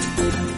Thank you.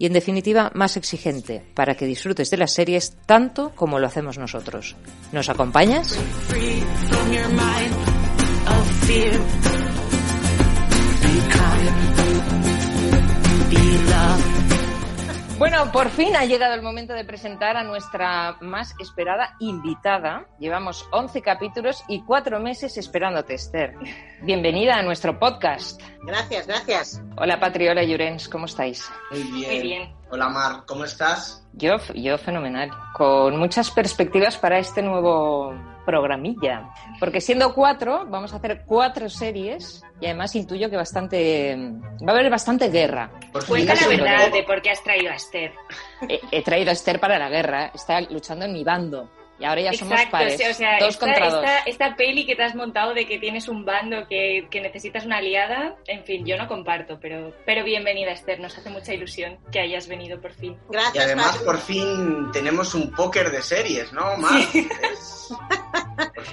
y en definitiva más exigente para que disfrutes de las series tanto como lo hacemos nosotros. ¿Nos acompañas? Bueno, por fin ha llegado el momento de presentar a nuestra más esperada invitada. Llevamos 11 capítulos y 4 meses esperándote, Esther. Bienvenida a nuestro podcast. Gracias, gracias. Hola, Patri, hola, Llorens, ¿cómo estáis? Muy bien. Muy bien. Hola, Mar, ¿cómo estás? Yo, yo fenomenal. Con muchas perspectivas para este nuevo programilla. Porque siendo cuatro, vamos a hacer cuatro series y además intuyo que bastante va a haber bastante guerra. Por fin Cuenta la verdad de por qué has traído a Esther. He, he traído a Esther para la guerra, está luchando en mi bando. Y ahora ya somos Exacto, pares. sí, o sea, dos esta, contra dos. esta, esta peli que te has montado de que tienes un bando, que, que necesitas una aliada, en fin, yo no comparto, pero, pero bienvenida Esther, nos hace mucha ilusión que hayas venido por fin. Y Gracias, además, Patri. por fin tenemos un póker de series, ¿no, fin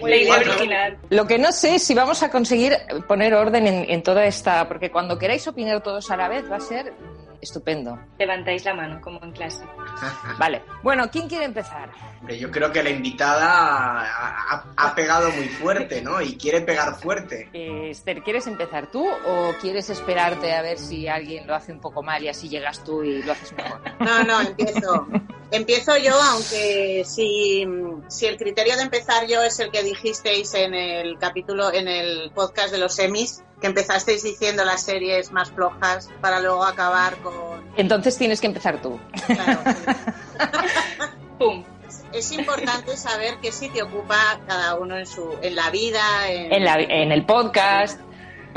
La idea original. Lo que no sé es si vamos a conseguir poner orden en, en toda esta. Porque cuando queráis opinar todos a la vez va a ser estupendo. Levantáis la mano, como en clase. Vale. Bueno, ¿quién quiere empezar? Hombre, yo creo que la invitada ha, ha- ha pegado muy fuerte, ¿no? Y quiere pegar fuerte. Eh, Esther, ¿quieres empezar tú o quieres esperarte a ver si alguien lo hace un poco mal y así llegas tú y lo haces mejor? No, no, empiezo. Empiezo yo, aunque si, si el criterio de empezar yo es el que dijisteis en el capítulo, en el podcast de los semis, que empezasteis diciendo las series más flojas para luego acabar con... Entonces tienes que empezar tú. Claro, ¡Pum! es importante saber qué sitio ocupa cada uno en su en la vida, en, En, la- en el podcast.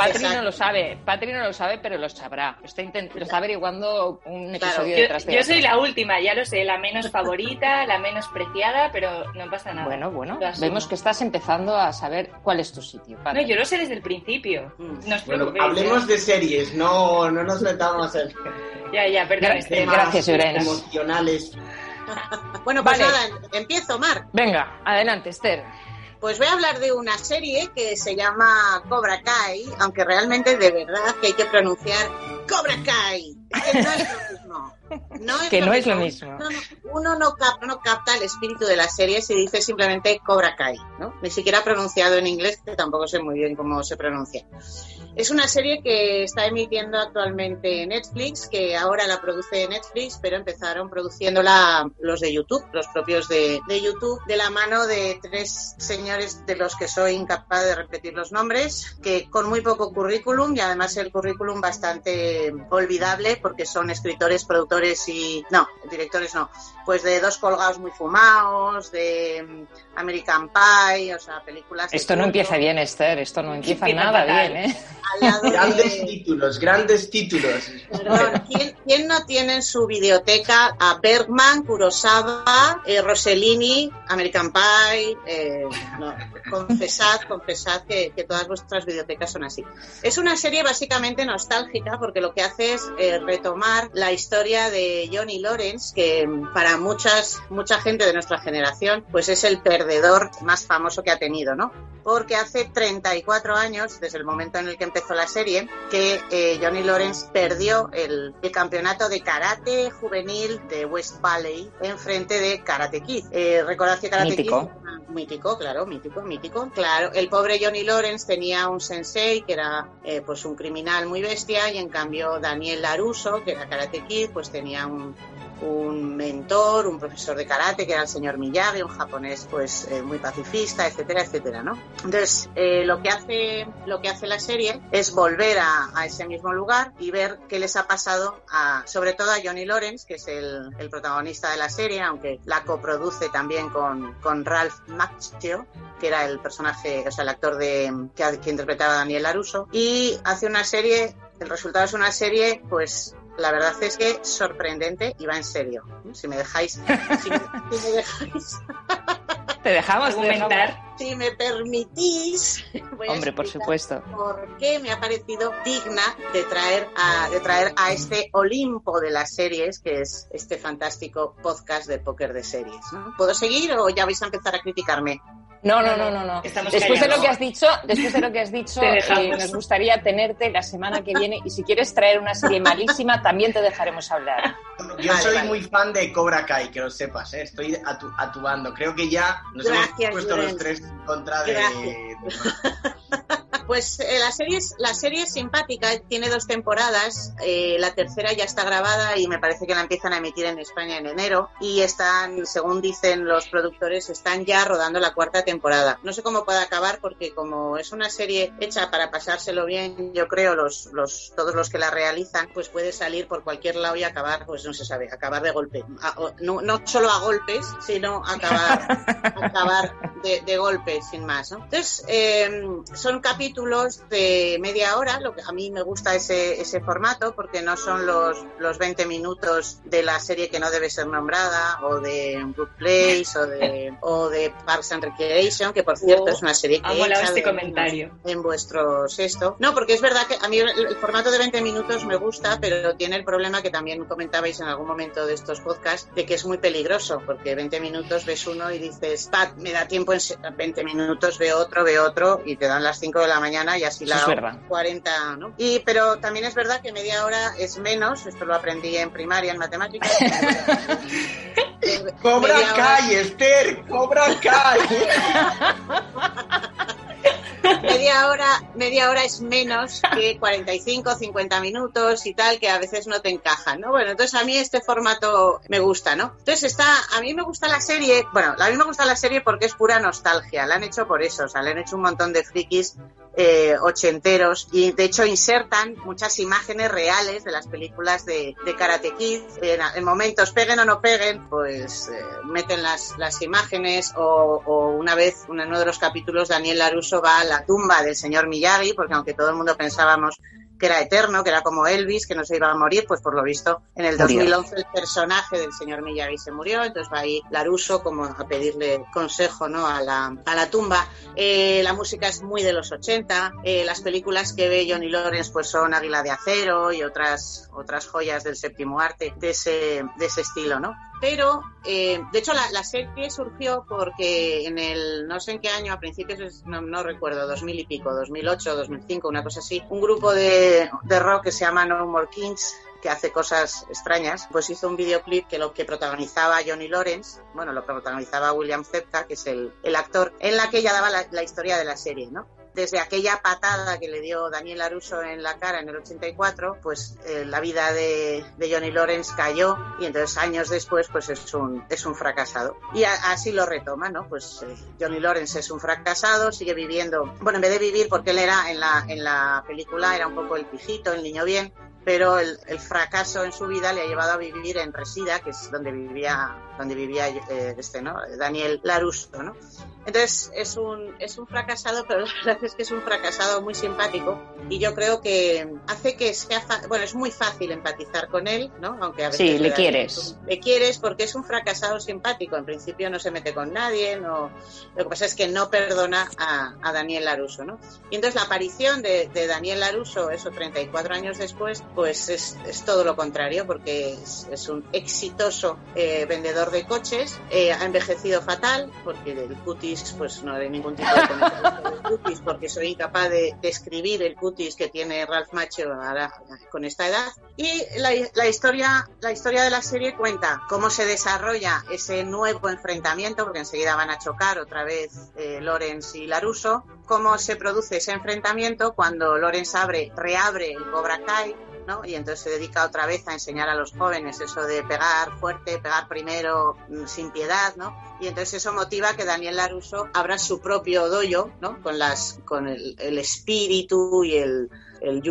Patri no lo sabe, Patri no lo sabe, pero lo sabrá. Está, lo está averiguando un Claro. episodio Yo, detrás de yo otro. soy la última, ya lo sé, la menos favorita, la menos preciada, pero no pasa nada. Bueno, bueno, vemos que estás empezando a saber cuál es tu sitio. Patri. No, yo lo sé desde el principio. Mm. No os Bueno, hablemos ¿eh? de series, no, no nos metamos en Ya, ya, perdón, Gracias, Llorens. emocionales. Bueno, pues Vale. nada, empiezo, Mar. Venga, adelante, Esther. Pues voy a hablar de una serie que se llama Cobra Kai, aunque realmente de verdad que hay que pronunciar Cobra Kai. Que no es. No es Que no es lo mismo. mismo. No, no, uno no capta, no capta el espíritu de la serie si dice simplemente Cobra Kai, ¿no? Ni siquiera pronunciado en inglés, que tampoco sé muy bien cómo se pronuncia. Es una serie que está emitiendo actualmente Netflix, que ahora la produce Netflix, pero empezaron produciéndola los de YouTube, los propios de, de YouTube, de la mano de tres señores de los que soy incapaz de repetir los nombres, que con muy poco currículum y además el currículum bastante olvidable porque son escritores, productores y... no, directores no, pues de Dos colgados muy fumados, de mm, American Pie, o sea, películas... Esto no empieza bien, Esther. Esto no empieza nada fatal. bien, ¿eh? De- Grandes títulos, grandes títulos. Perdón, ¿quién, quién no tiene en su videoteca a Bergman, Kurosawa, eh, Rossellini, American Pie? eh, no, confesad, confesad que, que todas vuestras videotecas son así. Es una serie básicamente nostálgica porque lo que hace es eh, retomar la historia de Johnny Lawrence, que para muchas, mucha gente de nuestra generación, pues es el perdedor más famoso que ha tenido, ¿no? Porque hace 34 años, desde el momento en el que empezó la serie, que eh, Johnny Lawrence perdió el, el, campeonato de karate juvenil de West Valley en frente de Karate Kid. Eh, recordad que Karate mítico. Kid mítico, claro, mítico, mítico. Claro, el pobre Johnny Lawrence tenía un sensei que era eh, pues un criminal muy bestia y en cambio Daniel Laruso, que era Karate Kid, pues tenía un, un mentor, un profesor de karate, que era el señor Miyagi, un japonés pues eh, muy pacifista, etcétera, etcétera, ¿no? Entonces, eh, lo que hace lo que hace la serie es volver a, ese mismo lugar y ver qué les ha pasado a, sobre todo a Johnny Lawrence, que es el, protagonista de la serie, aunque la coproduce también con, con Ralph Macchio, que era el personaje, o sea, el actor de que, que interpretaba a Daniel Laruso, y hace una serie, el resultado es una serie, pues la verdad es que sorprendente y va en serio. Si me dejáis, si me, si me dejáis. Te dejamos comentar. Si me permitís, voy Hombre, a por supuesto. por qué me ha parecido digna de traer a, de traer a este Olimpo de las series, que es este fantástico podcast de póker de series. ¿no? ¿Puedo seguir o ya vais a empezar a criticarme? No, no, no, no, no. Estamos Después de lo que has dicho, después de lo que has dicho, eh, nos gustaría tenerte la semana que viene y si quieres traer una serie malísima, también te dejaremos hablar. Yo Vale, soy vale. muy fan de Cobra Kai, que lo sepas, ¿eh? estoy atu- actuando. Creo que ya nos Gracias, hemos puesto los tres en contra de... Pues eh, la, serie es, la serie es simpática, tiene dos temporadas, eh, la tercera ya está grabada y me parece que la empiezan a emitir en España en enero y están, según dicen los productores, están ya rodando la cuarta temporada. No sé cómo puede acabar porque como es una serie hecha para pasárselo bien, yo creo, los, los, todos los que la realizan, pues puede salir por cualquier lado y acabar, pues no se sabe, acabar de golpe. A- no, no solo a golpes, sino acabar acabar de, de golpe, sin más. ¿no? Entonces, eh, son capítulos de media hora, lo que a mí me gusta ese, ese formato, porque no son los, los 20 minutos de la serie que no debe ser nombrada, o de Good Place, o de, o de Parks and Recreation, que por cierto Oh, es una serie que ha molado este comentario. en vuestro sexto. No, porque es verdad que a mí el, el formato de 20 minutos me gusta, pero tiene el problema que también comentabais en algún momento de estos podcasts, de que es muy peligroso, porque 20 minutos ves uno y dices, "Pat, me da tiempo en se- 20 minutos, veo otro, veo otro, y te dan las 5 de la mañana y así la es verdad. 40, ¿no? Y, pero también es verdad que media hora es menos, esto lo aprendí en primaria en matemáticas. ¡Cobra hora- Kai, Esther! ¡Cobra Kai! media hora, media hora es menos que 45, 50 minutos y tal, que a veces no te encajan, ¿no? Bueno, entonces a mí este formato me gusta, ¿no? Entonces está, a mí me gusta la serie, bueno, a mí me gusta la serie porque es pura nostalgia, la han hecho por eso, o sea, le han hecho un montón de frikis eh, ochenteros y de hecho insertan muchas imágenes reales de las películas de, de Karate Kid. En, en momentos, peguen o no peguen, pues eh, meten las, las imágenes o, o una vez, en uno de los capítulos, Daniel Laruso va a la tumba del señor Miyagi, porque aunque todo el mundo pensábamos que era eterno, que era como Elvis, que no se iba a morir, pues por lo visto en el Murió. 2011 el personaje del señor Miyagi se murió, entonces va ahí Laruso como a pedirle consejo ¿no? a, la, a la tumba. Eh, la música es muy de los 80, eh, las películas que ve Johnny Lawrence pues son Águila de Acero y otras, otras joyas del séptimo arte de ese, de ese estilo, ¿no? Pero, eh, de hecho, la, serie surgió porque en el, no sé en qué año, a principios, no, no recuerdo, 2000 y pico, 2008, 2005, una cosa así, un grupo de, rock que se llama No More Kings, que hace cosas extrañas, pues hizo un videoclip que lo que protagonizaba Johnny Lawrence, bueno, lo protagonizaba William Zepka, que es el, actor, en la que ella daba la historia de la serie, ¿no? Desde aquella patada que le dio Daniel Laruso en la cara en el 84, pues eh, la vida de, de Johnny Lawrence cayó y entonces años después pues es un, es un fracasado. Y a- así lo retoma, ¿no? Pues eh, Johnny Lawrence es un fracasado, sigue viviendo, bueno, en vez de vivir porque él era en la, en la película era un poco el pijito, el niño bien, pero el, el fracaso en su vida le ha llevado a vivir en Resida, que es donde vivía, donde vivía eh, este, ¿no? Daniel Laruso, ¿no? Entonces es un, es un fracasado, pero la verdad es que es un fracasado muy simpático y yo creo que hace que sea, bueno, es muy fácil empatizar con él, ¿no? Aunque a veces Sí, le quieres. Le quieres porque es un fracasado simpático. En principio no se mete con nadie, no. Lo que pasa es que no perdona a, a Daniel Laruso, ¿no? Y entonces la aparición de, de Daniel Laruso, eso 34 años después, pues es, es todo lo contrario, porque es, es un exitoso eh, vendedor de coches, eh, ha envejecido fatal, porque el cutis pues no de ningún tipo de sobre cutis, porque soy incapaz de describir el cutis que tiene Ralph Macho ahora con esta edad. Y la, la historia, la historia de la serie cuenta cómo se desarrolla ese nuevo enfrentamiento, porque enseguida van a chocar otra vez eh, Lorenz y Laruso, cómo se produce ese enfrentamiento cuando Lorenz abre, reabre el Cobra Kai ¿no? Y entonces se dedica otra vez a enseñar a los jóvenes eso de pegar fuerte, pegar primero mm, sin piedad, ¿no? Y entonces eso motiva que Daniel Laruso abra su propio doyo, ¿no? Con las, con el, el espíritu y el, el,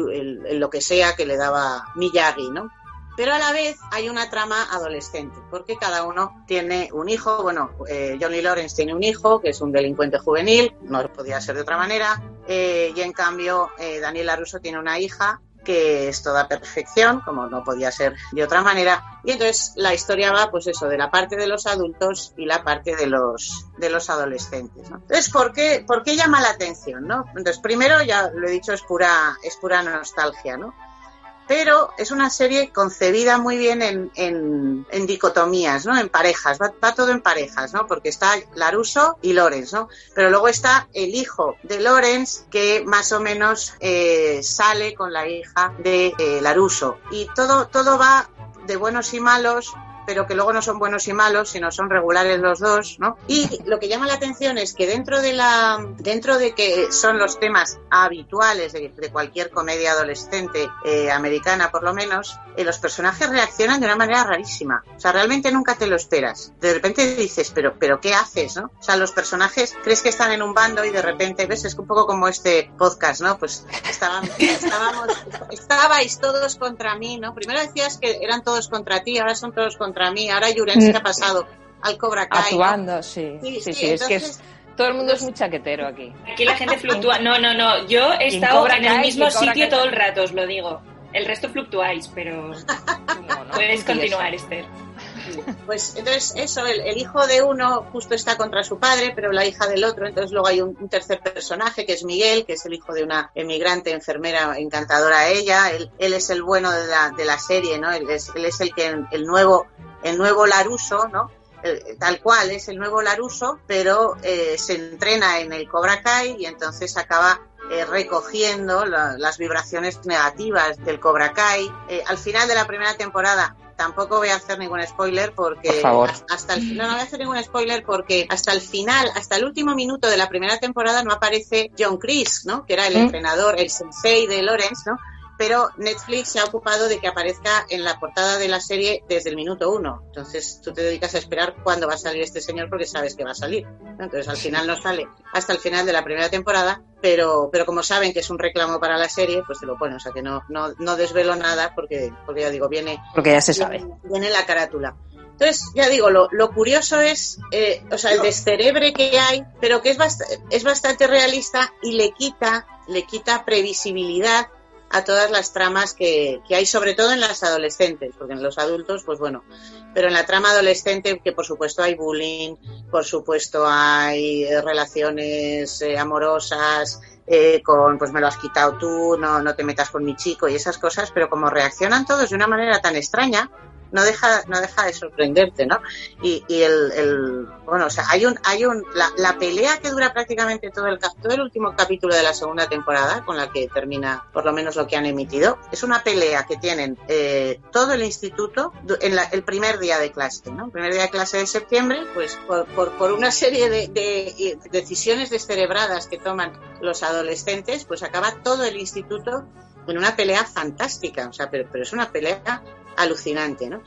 el- lo que sea que le daba Miyagi, ¿no? Pero a la vez hay una trama adolescente, porque cada uno tiene un hijo. Bueno, eh, Johnny Lawrence tiene un hijo que es un delincuente juvenil, no podía ser de otra manera. eh, y en cambio, eh, Daniel Laruso tiene una hija que es toda perfección, como no podía ser de otra manera. Y entonces la historia va, pues eso, de la parte de los adultos y la parte de los, de los adolescentes. ¿no? Entonces, ¿por qué, ¿por qué llama la atención? ¿no? Entonces, primero, ya lo he dicho, es pura, es pura nostalgia, ¿no? Pero es una serie concebida muy bien en, en, en dicotomías, ¿no? En parejas, va, todo en parejas, ¿no? Porque está Laruso y Lorenz, ¿no? Pero luego está el hijo de Lorenz que más o menos eh, sale con la hija de eh, Laruso. Y todo, todo va de buenos y malos, pero que luego no son buenos y malos, sino son regulares los dos, ¿no? Y lo que llama la atención es que dentro de la, dentro de que son los temas habituales de, de cualquier comedia adolescente eh, americana, por lo menos, eh, los personajes reaccionan de una manera rarísima. O sea, realmente nunca te lo esperas. De repente dices, pero, pero ¿qué haces, no? O sea, los personajes crees que están en un bando y de repente ves, es un poco como este podcast, ¿no? Pues estaban, estábamos, estabais todos contra mí, ¿no? Primero decías que eran todos contra ti, ahora son todos contra mí, ahora Yuren se ha pasado al Cobra Kai. ¿no? Actuando, sí. Sí, Sí, sí, sí, es que es- entonces- todo el mundo es muy chaquetero aquí. Aquí la gente fluctúa. No, no, no. Yo he en estado Cobra en el mismo sitio Kai todo el rato, os lo digo. El resto fluctuáis, pero no, ¿no? puedes continuar, eso. Esther. Pues entonces eso, el, el hijo de uno justo está contra su padre, pero la hija del otro, entonces luego hay un, un tercer personaje que es Miguel, que es el hijo de una emigrante enfermera encantadora a ella, él, él es el bueno de la, de la serie, ¿no? Él es, él es el que el nuevo, el nuevo Laruso, ¿no? El- tal cual es el nuevo Laruso, pero eh, se entrena en el Cobra Kai y entonces acaba eh, recogiendo la- las vibraciones negativas del Cobra Kai. Eh, al final de la primera temporada tampoco voy a hacer ningún spoiler porque Por favor. hasta- el no, no voy a hacer ningún spoiler porque hasta el final, hasta el último minuto de la primera temporada no aparece John Chris, ¿no? Que era el entrenador, el sensei de Lawrence, ¿no? Pero Netflix se ha ocupado de que aparezca en la portada de la serie desde el minuto uno. Entonces tú te dedicas a esperar cuándo va a salir este señor porque sabes que va a salir. ¿no? Entonces al final no sale hasta el final de la primera temporada, pero, pero como saben que es un reclamo para la serie, pues te lo ponen. O sea que no, no, no desvelo nada porque, porque ya digo, viene, Porque ya se sabe. viene, viene la carátula. Entonces, ya digo, lo, lo curioso es, eh, o sea, el descerebre que hay, pero que es, bast- es bastante realista y le quita, le quita previsibilidad a todas las tramas que, que hay, sobre todo en las adolescentes, porque en los adultos, pues bueno, pero en la trama adolescente, que por supuesto hay bullying, por supuesto hay eh, relaciones eh, amorosas, eh, con pues me lo has quitado tú, no, no te metas con mi chico y esas cosas, pero como reaccionan todos de una manera tan extraña, no deja, no deja de sorprenderte, ¿no? Y, y el, el, bueno, o sea, hay un, hay un, la, la pelea que dura prácticamente todo el, todo el último capítulo de la segunda temporada, con la que termina por lo menos lo que han emitido, es una pelea que tienen eh, todo el instituto en la- el primer día de clase, ¿no? El primer día de clase de septiembre, pues por, por, una serie de, de decisiones descerebradas que toman los adolescentes, pues acaba todo el instituto en una pelea fantástica, o sea, pero, pero es una pelea alucinante, ¿no?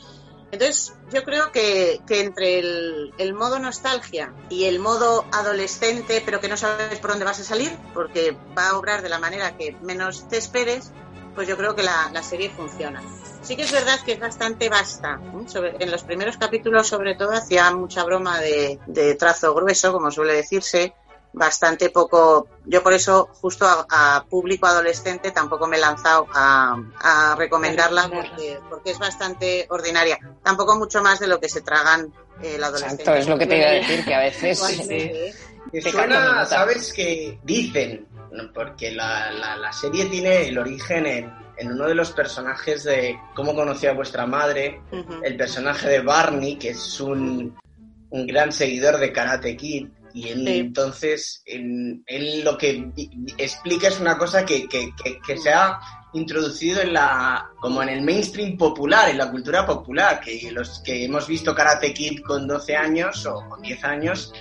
Entonces, yo creo que, que entre el, el modo nostalgia y el modo adolescente, pero que no sabes por dónde vas a salir, porque va a obrar de la manera que menos te esperes, pues yo creo que la, la serie funciona. Sí que es verdad que es bastante vasta. ¿eh? En los primeros capítulos, sobre todo, hacía mucha broma de, de trazo grueso, como suele decirse, bastante poco. Yo por eso, justo a, a público adolescente, tampoco me he lanzado a, a recomendarla porque, porque es bastante ordinaria. Tampoco mucho más de lo que se tragan eh, el adolescente. Exacto, es lo que te iba a decir, que a veces... ¿eh? Te suena. ¿sabes? Que dicen, porque la, la- la serie tiene el origen en, en uno de los personajes de Cómo conocí a vuestra madre, el personaje de Barney, que es un, un gran seguidor de Karate Kid. Y él, Sí. entonces, él, él lo que explica es una cosa que, que, que, que se ha introducido en la como en el mainstream popular, en la cultura popular, que los que hemos visto Karate Kid con 12 años o con 10 años,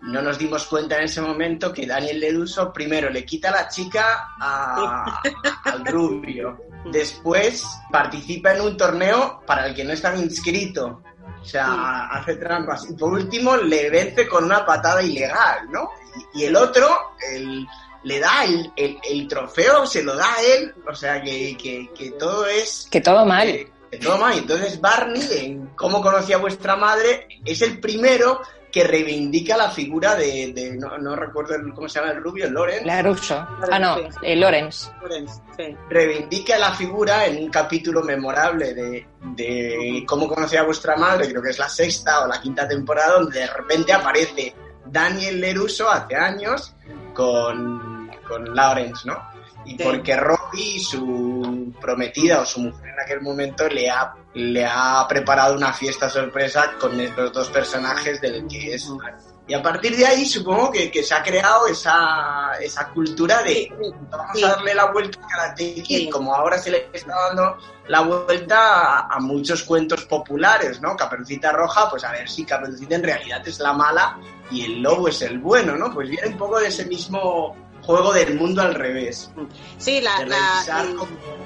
no nos dimos cuenta en ese momento que Daniel Leduso primero le quita la chica a- al rubio, después participa en un torneo para el que no estaba inscrito. O sea, hace trampas. Y por último, le vence con una patada ilegal, ¿no? Y, y el otro, el, le da el, el- el trofeo, se lo da a él. O sea, que, que- que todo es... Que todo mal. que- que todo mal. Entonces, Barney, en Cómo conocí a vuestra madre, es el primero que reivindica la figura de... de- no, no recuerdo el- cómo se llama el rubio, Loren. La Russo. Ah, no, eh, Lorenz. Sí. reivindica la figura en un capítulo memorable de, de cómo conocí a vuestra madre, creo que es la sexta o la quinta temporada, donde de repente aparece Daniel Leruso hace años con, con Lawrence, ¿no? Y Sí. porque Robbie, su prometida o su mujer en aquel momento, le ha, le ha preparado una fiesta sorpresa con estos dos personajes del que es... Y a partir de ahí supongo que, que se ha creado esa, esa cultura de vamos Sí. a darle la vuelta a Karate Kid, Sí. como ahora se le está dando la vuelta a, a muchos cuentos populares, ¿no? Caperucita Roja, pues a ver si Caperucita en realidad es la mala y el lobo es el bueno, ¿no? Pues viene un poco de ese mismo juego del mundo al revés. Sí, la, la-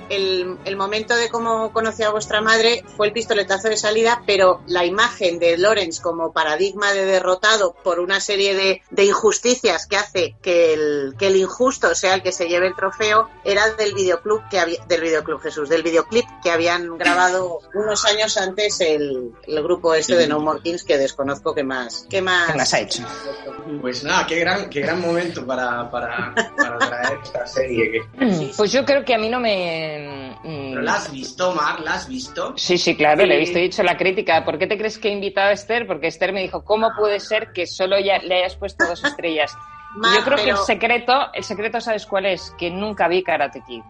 el, el- momento de cómo conocí a vuestra madre fue el pistoletazo de salida, pero la imagen de Lawrence como paradigma de derrotado por una serie de, de injusticias que hace que el, que el injusto sea el que se lleve el trofeo era del videoclub que había, del videoclub Jesús, del videoclip que habían grabado unos años antes el, el grupo este de No More Kings que desconozco qué más, qué más, ¿Qué más ha hecho? Pues nada, qué gran, qué gran momento para, para, para traer esta serie. que- Pues yo creo que a mí no me... mm, ¿Pero la has visto, Mar? ¿La has visto? Sí, sí, claro, Sí. le he visto y he dicho la crítica. ¿Por qué te crees que he invitado a Esther? Porque Esther me dijo, ¿cómo puede ser que solo ya le hayas puesto dos estrellas? Mar, yo creo que el secreto, el secreto, ¿sabes cuál es? Que nunca vi Karate Kid.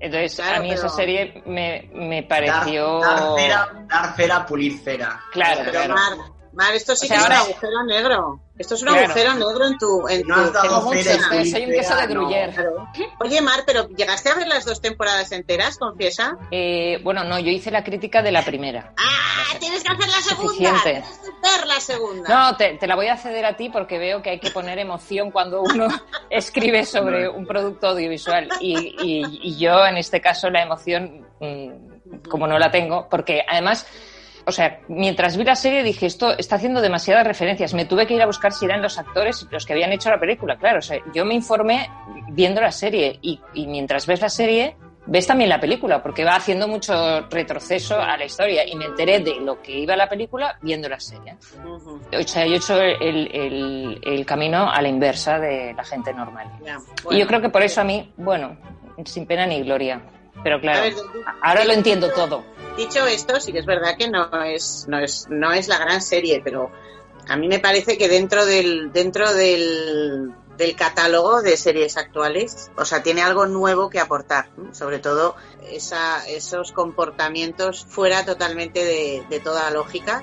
Entonces, Claro, a mí esa serie me, me Dar, pareció... dar cera, dar cera, pulir cera. Claro, Pero claro. Mar, Mar, esto sí O sea, que es ahora- un agujero negro. Esto es un Claro. agujero negro en tu... En No has tu dado pulir soy un queso de no. Claro. Oye, Mar, pero ¿llegaste a ver las dos temporadas enteras, confiesa? Eh, bueno, no, yo hice la crítica de la primera. ¡Ah! Tienes que hacer la segunda. Suficiente. Tienes que ver la segunda. No, te, te la voy a ceder a ti porque veo que hay que poner emoción cuando uno escribe sobre un producto audiovisual. Y, y- y yo, en este caso, la emoción, mm, como no la tengo, porque además, o sea, mientras vi la serie dije, esto está haciendo demasiadas referencias. Me tuve que ir a buscar si eran los actores los que habían hecho la película. Claro, o sea, yo me informé viendo la serie y, y mientras ves la serie ves también la película, porque va haciendo mucho retroceso a la historia y me enteré de lo que iba la película viendo la serie. O sea, yo he hecho el, el- el camino a la inversa de la gente normal. y yo creo que por eso a mí, bueno, sin pena ni gloria. Pero claro, ver, ahora lo entiendo todo. Dicho esto, sí que es verdad que no es, no es, no es la gran serie, pero a mí me parece que dentro del, dentro del, del catálogo de series actuales, o sea, tiene algo nuevo que aportar, sobre todo esa, esos comportamientos fuera totalmente de, de toda lógica.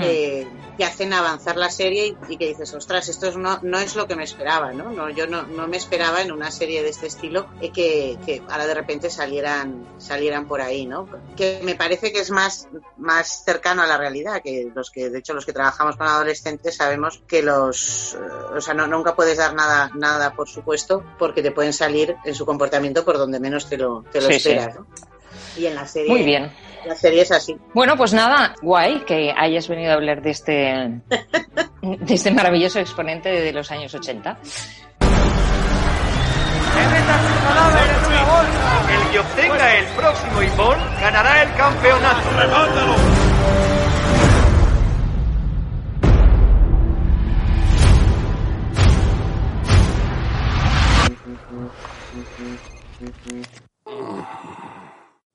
Que hacen avanzar la serie y, y que dices, ostras, esto es no, no es lo que me esperaba, ¿no? no yo no, no me esperaba en una serie de este estilo eh, que, que ahora de repente salieran, salieran por ahí, ¿no? Que me parece que es más, más cercano a la realidad, que los que, de hecho, los que trabajamos con adolescentes sabemos que los, eh, o sea, no, nunca puedes dar nada, nada por supuesto, porque te pueden salir en su comportamiento por donde menos te lo, te lo Sí, sí. esperas, ¿no? Y en la serie, Muy bien. La serie es así. Bueno, pues nada, guay que hayas venido a hablar de este, de este maravilloso exponente de los años 80. El que obtenga el próximo Ipón ganará el campeonato.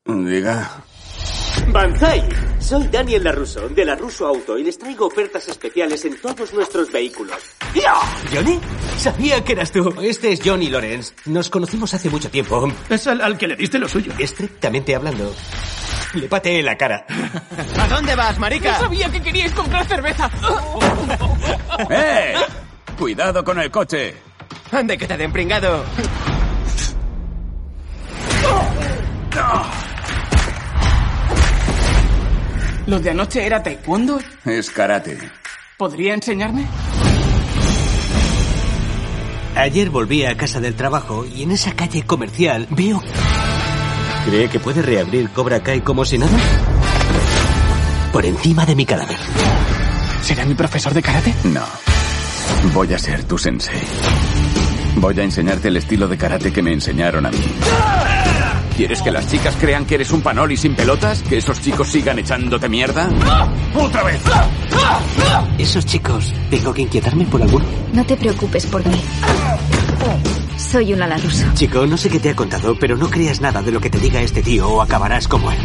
Diga. Banzai, soy Daniel Larusso, de La Russo Auto, y les traigo ofertas especiales en todos nuestros vehículos. ¿Johnny? Sabía que eras tú. Este es Johnny Lawrence. Nos conocimos hace mucho tiempo. Es al, al que le diste lo suyo. Estrictamente hablando. Le pateé la cara. ¿A dónde vas, marica? sabía que queríais comprar cerveza. ¡Eh! Cuidado con el coche. Ande que te den pringado. ¿Lo de anoche era taekwondo? Es karate. ¿Podría enseñarme? Ayer volví a casa del trabajo y en esa calle comercial veo... ¿Cree que puede reabrir Cobra Kai como si nada? Por encima de mi cadáver. ¿Será mi profesor de karate? No. Voy a ser tu sensei. Voy a enseñarte el estilo de karate que me enseñaron a mí. ¿Quieres que las chicas crean que eres un panoli sin pelotas? ¿Que esos chicos sigan echándote mierda? ¡Otra vez! Esos chicos, ¿tengo que inquietarme por alguno? No te preocupes por mí. Soy una Laruso. Chico, no sé qué te ha contado, pero no creas nada de lo que te diga este tío o acabarás como él.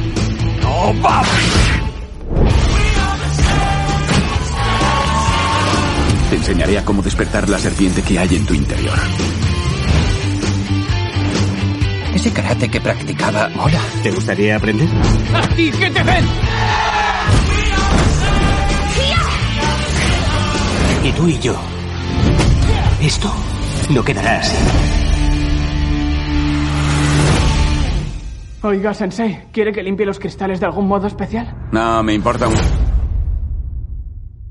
¡No, papi! Te enseñaré a cómo despertar la serpiente que hay en tu interior. Ese karate que practicaba mola. ¿Te gustaría aprender? ¡A ti que te ven! Y tú y yo. Esto no quedará así. Oiga, Sensei, ¿quiere que limpie los cristales de algún modo especial? No, me importa un...